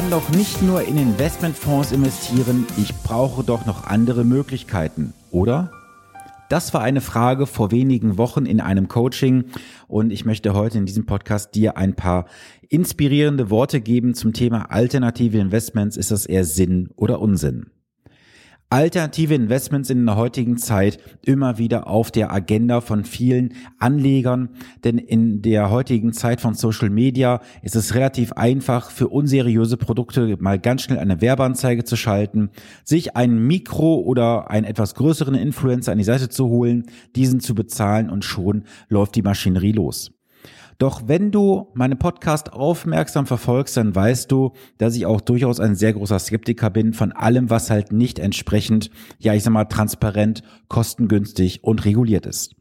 Kann doch nicht nur in Investmentfonds investieren, ich brauche doch noch andere Möglichkeiten, oder? Das war eine Frage vor wenigen Wochen in einem Coaching und ich möchte heute in diesem Podcast dir ein paar inspirierende Worte geben zum Thema alternative Investments. Ist das eher Sinn oder Unsinn? Alternative Investments in der heutigen Zeit immer wieder auf der Agenda von vielen Anlegern, denn in der heutigen Zeit von Social Media ist es relativ einfach für unseriöse Produkte mal ganz schnell eine Werbeanzeige zu schalten, sich einen Mikro oder einen etwas größeren Influencer an die Seite zu holen, diesen zu bezahlen und schon läuft die Maschinerie los. Doch wenn du meine Podcast aufmerksam verfolgst, dann weißt du, dass ich auch durchaus ein sehr großer Skeptiker bin von allem, was halt nicht entsprechend, ja, ich sag mal, transparent, kostengünstig und reguliert ist.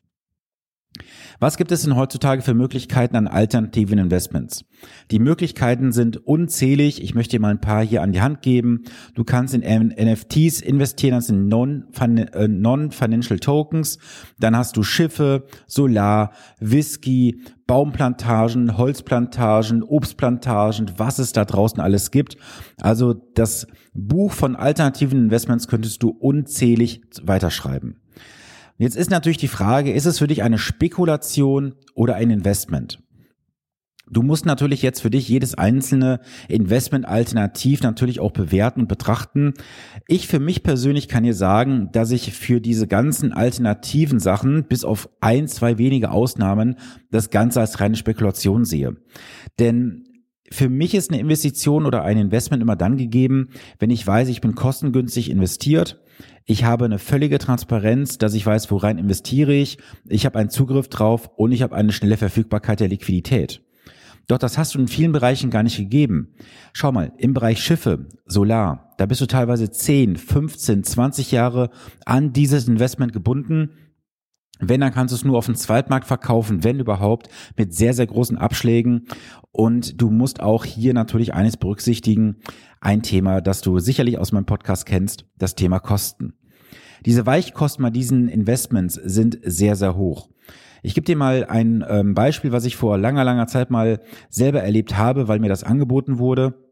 Was gibt es denn heutzutage für Möglichkeiten an alternativen Investments? Die Möglichkeiten sind unzählig. Ich möchte dir mal ein paar hier an die Hand geben. Du kannst in NFTs investieren, das sind äh, Non-Financial Tokens. Dann hast du Schiffe, Solar, Whisky, Baumplantagen, Holzplantagen, Obstplantagen, was es da draußen alles gibt. Also das Buch von alternativen Investments könntest du unzählig weiterschreiben. Jetzt ist natürlich die Frage, ist es für dich eine Spekulation oder ein Investment? Du musst natürlich jetzt für dich jedes einzelne Investment alternativ natürlich auch bewerten und betrachten. Ich für mich persönlich kann dir sagen, dass ich für diese ganzen alternativen Sachen, bis auf ein, zwei wenige Ausnahmen, das Ganze als reine Spekulation sehe. Denn für mich ist eine Investition oder ein Investment immer dann gegeben, wenn ich weiß, ich bin kostengünstig investiert ich habe eine völlige Transparenz, dass ich weiß, worein investiere ich. Ich habe einen Zugriff drauf und ich habe eine schnelle Verfügbarkeit der Liquidität. Doch das hast du in vielen Bereichen gar nicht gegeben. Schau mal, im Bereich Schiffe, Solar, da bist du teilweise 10, 15, 20 Jahre an dieses Investment gebunden. Wenn, dann kannst du es nur auf dem Zweitmarkt verkaufen, wenn überhaupt, mit sehr, sehr großen Abschlägen. Und du musst auch hier natürlich eines berücksichtigen. Ein Thema, das du sicherlich aus meinem Podcast kennst, das Thema Kosten. Diese Weichkosten bei diesen Investments sind sehr, sehr hoch. Ich gebe dir mal ein ähm, Beispiel, was ich vor langer, langer Zeit mal selber erlebt habe, weil mir das angeboten wurde.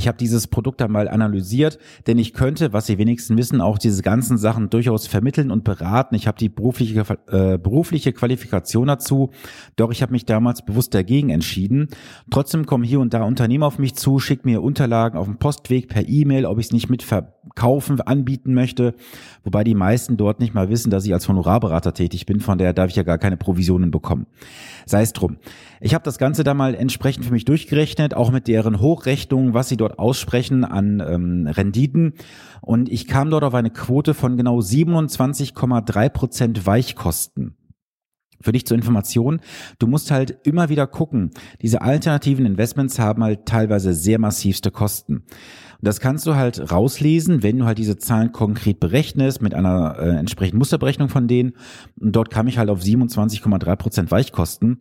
Ich habe dieses Produkt einmal analysiert, denn ich könnte, was Sie wenigsten wissen, auch diese ganzen Sachen durchaus vermitteln und beraten. Ich habe die berufliche, äh, berufliche Qualifikation dazu, doch ich habe mich damals bewusst dagegen entschieden. Trotzdem kommen hier und da Unternehmen auf mich zu, schicken mir Unterlagen auf dem Postweg per E-Mail, ob ich es nicht mit verkaufen, anbieten möchte, wobei die meisten dort nicht mal wissen, dass ich als Honorarberater tätig bin, von daher darf ich ja gar keine Provisionen bekommen. Sei es drum. Ich habe das Ganze da mal entsprechend für mich durchgerechnet, auch mit deren Hochrechnungen, was sie dort aussprechen an ähm, Renditen. Und ich kam dort auf eine Quote von genau 27,3 Prozent Weichkosten. Für dich zur Information, du musst halt immer wieder gucken, diese alternativen Investments haben halt teilweise sehr massivste Kosten. Und das kannst du halt rauslesen, wenn du halt diese Zahlen konkret berechnest mit einer äh, entsprechenden Musterberechnung von denen. Und dort kam ich halt auf 27,3 Prozent Weichkosten.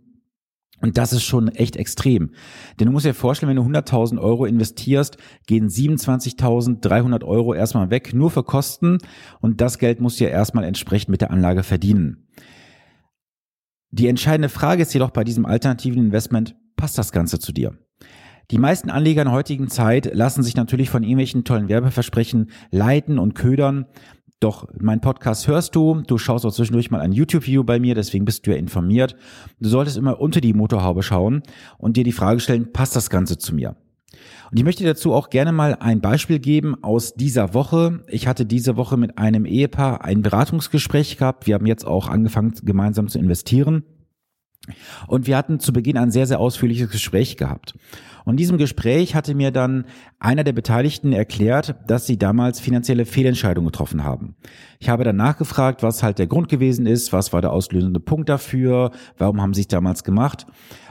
Und das ist schon echt extrem. Denn du musst dir vorstellen, wenn du 100.000 Euro investierst, gehen 27.300 Euro erstmal weg, nur für Kosten. Und das Geld musst du ja erstmal entsprechend mit der Anlage verdienen. Die entscheidende Frage ist jedoch bei diesem alternativen Investment, passt das Ganze zu dir? Die meisten Anleger in heutigen Zeit lassen sich natürlich von irgendwelchen tollen Werbeversprechen leiten und ködern. Doch mein Podcast hörst du, du schaust auch zwischendurch mal ein YouTube-Video bei mir, deswegen bist du ja informiert. Du solltest immer unter die Motorhaube schauen und dir die Frage stellen, passt das Ganze zu mir? Und ich möchte dazu auch gerne mal ein Beispiel geben aus dieser Woche. Ich hatte diese Woche mit einem Ehepaar ein Beratungsgespräch gehabt. Wir haben jetzt auch angefangen, gemeinsam zu investieren. Und wir hatten zu Beginn ein sehr, sehr ausführliches Gespräch gehabt. Und in diesem Gespräch hatte mir dann einer der Beteiligten erklärt, dass sie damals finanzielle Fehlentscheidungen getroffen haben. Ich habe dann nachgefragt, was halt der Grund gewesen ist, was war der auslösende Punkt dafür, warum haben sie es damals gemacht.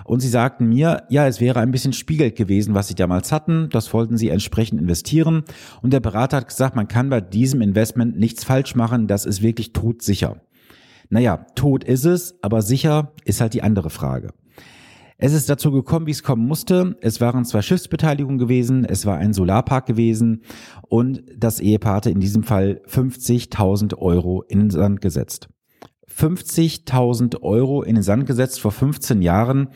Und sie sagten mir, ja, es wäre ein bisschen Spiegelt gewesen, was sie damals hatten. Das wollten sie entsprechend investieren. Und der Berater hat gesagt, man kann bei diesem Investment nichts falsch machen. Das ist wirklich todsicher. Naja, tot ist es, aber sicher ist halt die andere Frage. Es ist dazu gekommen, wie es kommen musste. Es waren zwei Schiffsbeteiligungen gewesen, es war ein Solarpark gewesen und das Ehepaar hatte in diesem Fall 50.000 Euro in den Sand gesetzt. 50.000 Euro in den Sand gesetzt vor 15 Jahren.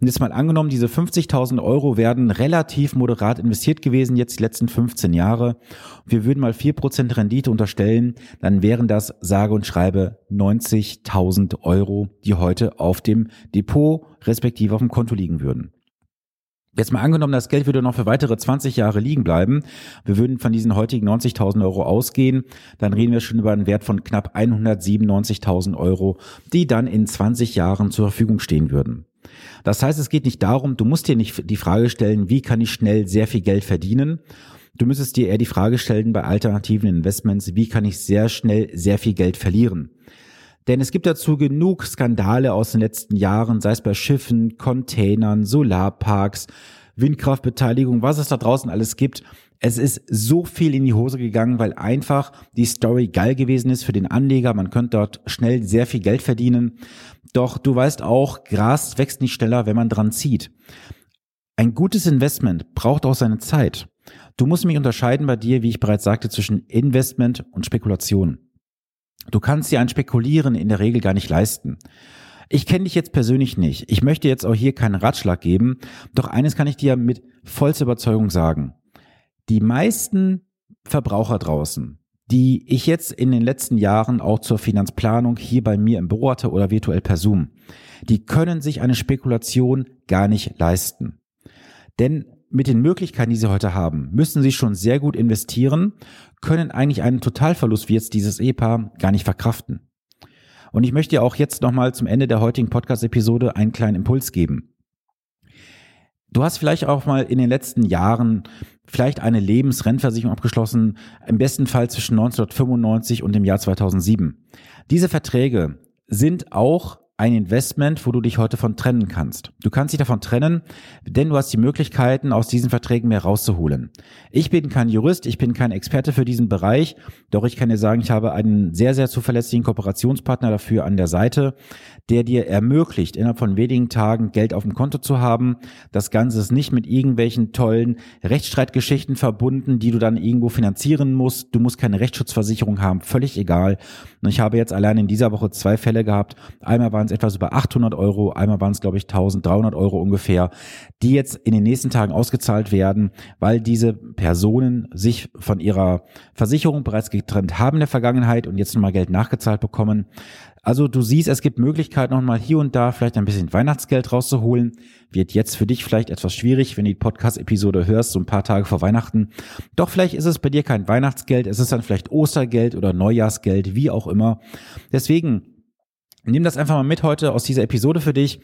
Und jetzt mal angenommen, diese 50.000 Euro werden relativ moderat investiert gewesen, jetzt die letzten 15 Jahre. Wir würden mal 4% Rendite unterstellen, dann wären das sage und schreibe 90.000 Euro, die heute auf dem Depot respektive auf dem Konto liegen würden. Jetzt mal angenommen, das Geld würde noch für weitere 20 Jahre liegen bleiben. Wir würden von diesen heutigen 90.000 Euro ausgehen. Dann reden wir schon über einen Wert von knapp 197.000 Euro, die dann in 20 Jahren zur Verfügung stehen würden. Das heißt, es geht nicht darum, du musst dir nicht die Frage stellen, wie kann ich schnell sehr viel Geld verdienen? Du müsstest dir eher die Frage stellen bei alternativen Investments, wie kann ich sehr schnell sehr viel Geld verlieren? Denn es gibt dazu genug Skandale aus den letzten Jahren, sei es bei Schiffen, Containern, Solarparks, Windkraftbeteiligung, was es da draußen alles gibt. Es ist so viel in die Hose gegangen, weil einfach die Story geil gewesen ist für den Anleger. Man könnte dort schnell sehr viel Geld verdienen. Doch du weißt auch, Gras wächst nicht schneller, wenn man dran zieht. Ein gutes Investment braucht auch seine Zeit. Du musst mich unterscheiden bei dir, wie ich bereits sagte, zwischen Investment und Spekulation. Du kannst dir ein Spekulieren in der Regel gar nicht leisten. Ich kenne dich jetzt persönlich nicht. Ich möchte jetzt auch hier keinen Ratschlag geben. Doch eines kann ich dir mit vollster Überzeugung sagen. Die meisten Verbraucher draußen, die ich jetzt in den letzten Jahren auch zur Finanzplanung hier bei mir im Büro hatte oder virtuell per Zoom, die können sich eine Spekulation gar nicht leisten. Denn mit den Möglichkeiten, die sie heute haben, müssen sie schon sehr gut investieren, können eigentlich einen Totalverlust wie jetzt dieses Ehepaar gar nicht verkraften. Und ich möchte auch jetzt nochmal zum Ende der heutigen Podcast-Episode einen kleinen Impuls geben. Du hast vielleicht auch mal in den letzten Jahren vielleicht eine Lebensrennversicherung abgeschlossen, im besten Fall zwischen 1995 und dem Jahr 2007. Diese Verträge sind auch ein Investment, wo du dich heute von trennen kannst. Du kannst dich davon trennen, denn du hast die Möglichkeiten, aus diesen Verträgen mehr rauszuholen. Ich bin kein Jurist, ich bin kein Experte für diesen Bereich, doch ich kann dir sagen, ich habe einen sehr, sehr zuverlässigen Kooperationspartner dafür an der Seite, der dir ermöglicht, innerhalb von wenigen Tagen Geld auf dem Konto zu haben. Das Ganze ist nicht mit irgendwelchen tollen Rechtsstreitgeschichten verbunden, die du dann irgendwo finanzieren musst. Du musst keine Rechtsschutzversicherung haben, völlig egal. Und ich habe jetzt allein in dieser Woche zwei Fälle gehabt. Einmal waren es etwas über 800 Euro, einmal waren es, glaube ich, 1300 Euro ungefähr, die jetzt in den nächsten Tagen ausgezahlt werden, weil diese Personen sich von ihrer Versicherung bereits getrennt haben in der Vergangenheit und jetzt nochmal Geld nachgezahlt bekommen. Also du siehst, es gibt Möglichkeiten, nochmal hier und da vielleicht ein bisschen Weihnachtsgeld rauszuholen. Wird jetzt für dich vielleicht etwas schwierig, wenn du die Podcast-Episode hörst, so ein paar Tage vor Weihnachten. Doch vielleicht ist es bei dir kein Weihnachtsgeld, es ist dann vielleicht Ostergeld oder Neujahrsgeld, wie auch immer. Deswegen nimm das einfach mal mit heute aus dieser Episode für dich.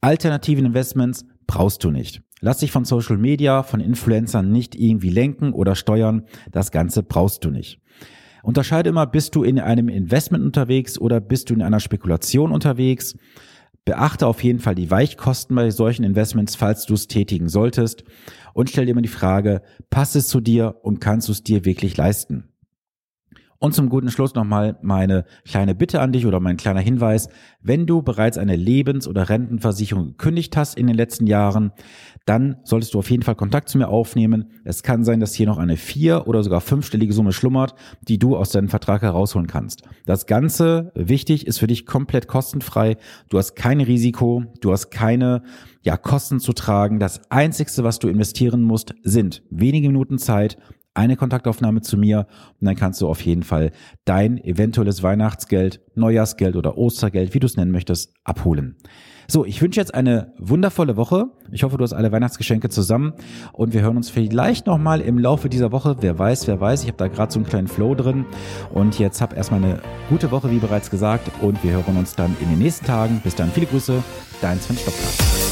Alternativen Investments brauchst du nicht. Lass dich von Social Media, von Influencern nicht irgendwie lenken oder steuern. Das Ganze brauchst du nicht. Unterscheide immer, bist du in einem Investment unterwegs oder bist du in einer Spekulation unterwegs. Beachte auf jeden Fall die Weichkosten bei solchen Investments, falls du es tätigen solltest. Und stell dir immer die Frage, passt es zu dir und kannst du es dir wirklich leisten? Und zum guten Schluss nochmal meine kleine Bitte an dich oder mein kleiner Hinweis. Wenn du bereits eine Lebens- oder Rentenversicherung gekündigt hast in den letzten Jahren, dann solltest du auf jeden Fall Kontakt zu mir aufnehmen. Es kann sein, dass hier noch eine vier- oder sogar fünfstellige Summe schlummert, die du aus deinem Vertrag herausholen kannst. Das Ganze, wichtig, ist für dich komplett kostenfrei. Du hast kein Risiko, du hast keine ja, Kosten zu tragen. Das Einzigste, was du investieren musst, sind wenige Minuten Zeit eine Kontaktaufnahme zu mir und dann kannst du auf jeden Fall dein eventuelles Weihnachtsgeld, Neujahrsgeld oder Ostergeld, wie du es nennen möchtest, abholen. So, ich wünsche jetzt eine wundervolle Woche. Ich hoffe, du hast alle Weihnachtsgeschenke zusammen und wir hören uns vielleicht nochmal im Laufe dieser Woche. Wer weiß, wer weiß. Ich habe da gerade so einen kleinen Flow drin und jetzt hab erstmal eine gute Woche, wie bereits gesagt und wir hören uns dann in den nächsten Tagen. Bis dann, viele Grüße, dein Sven Stockart.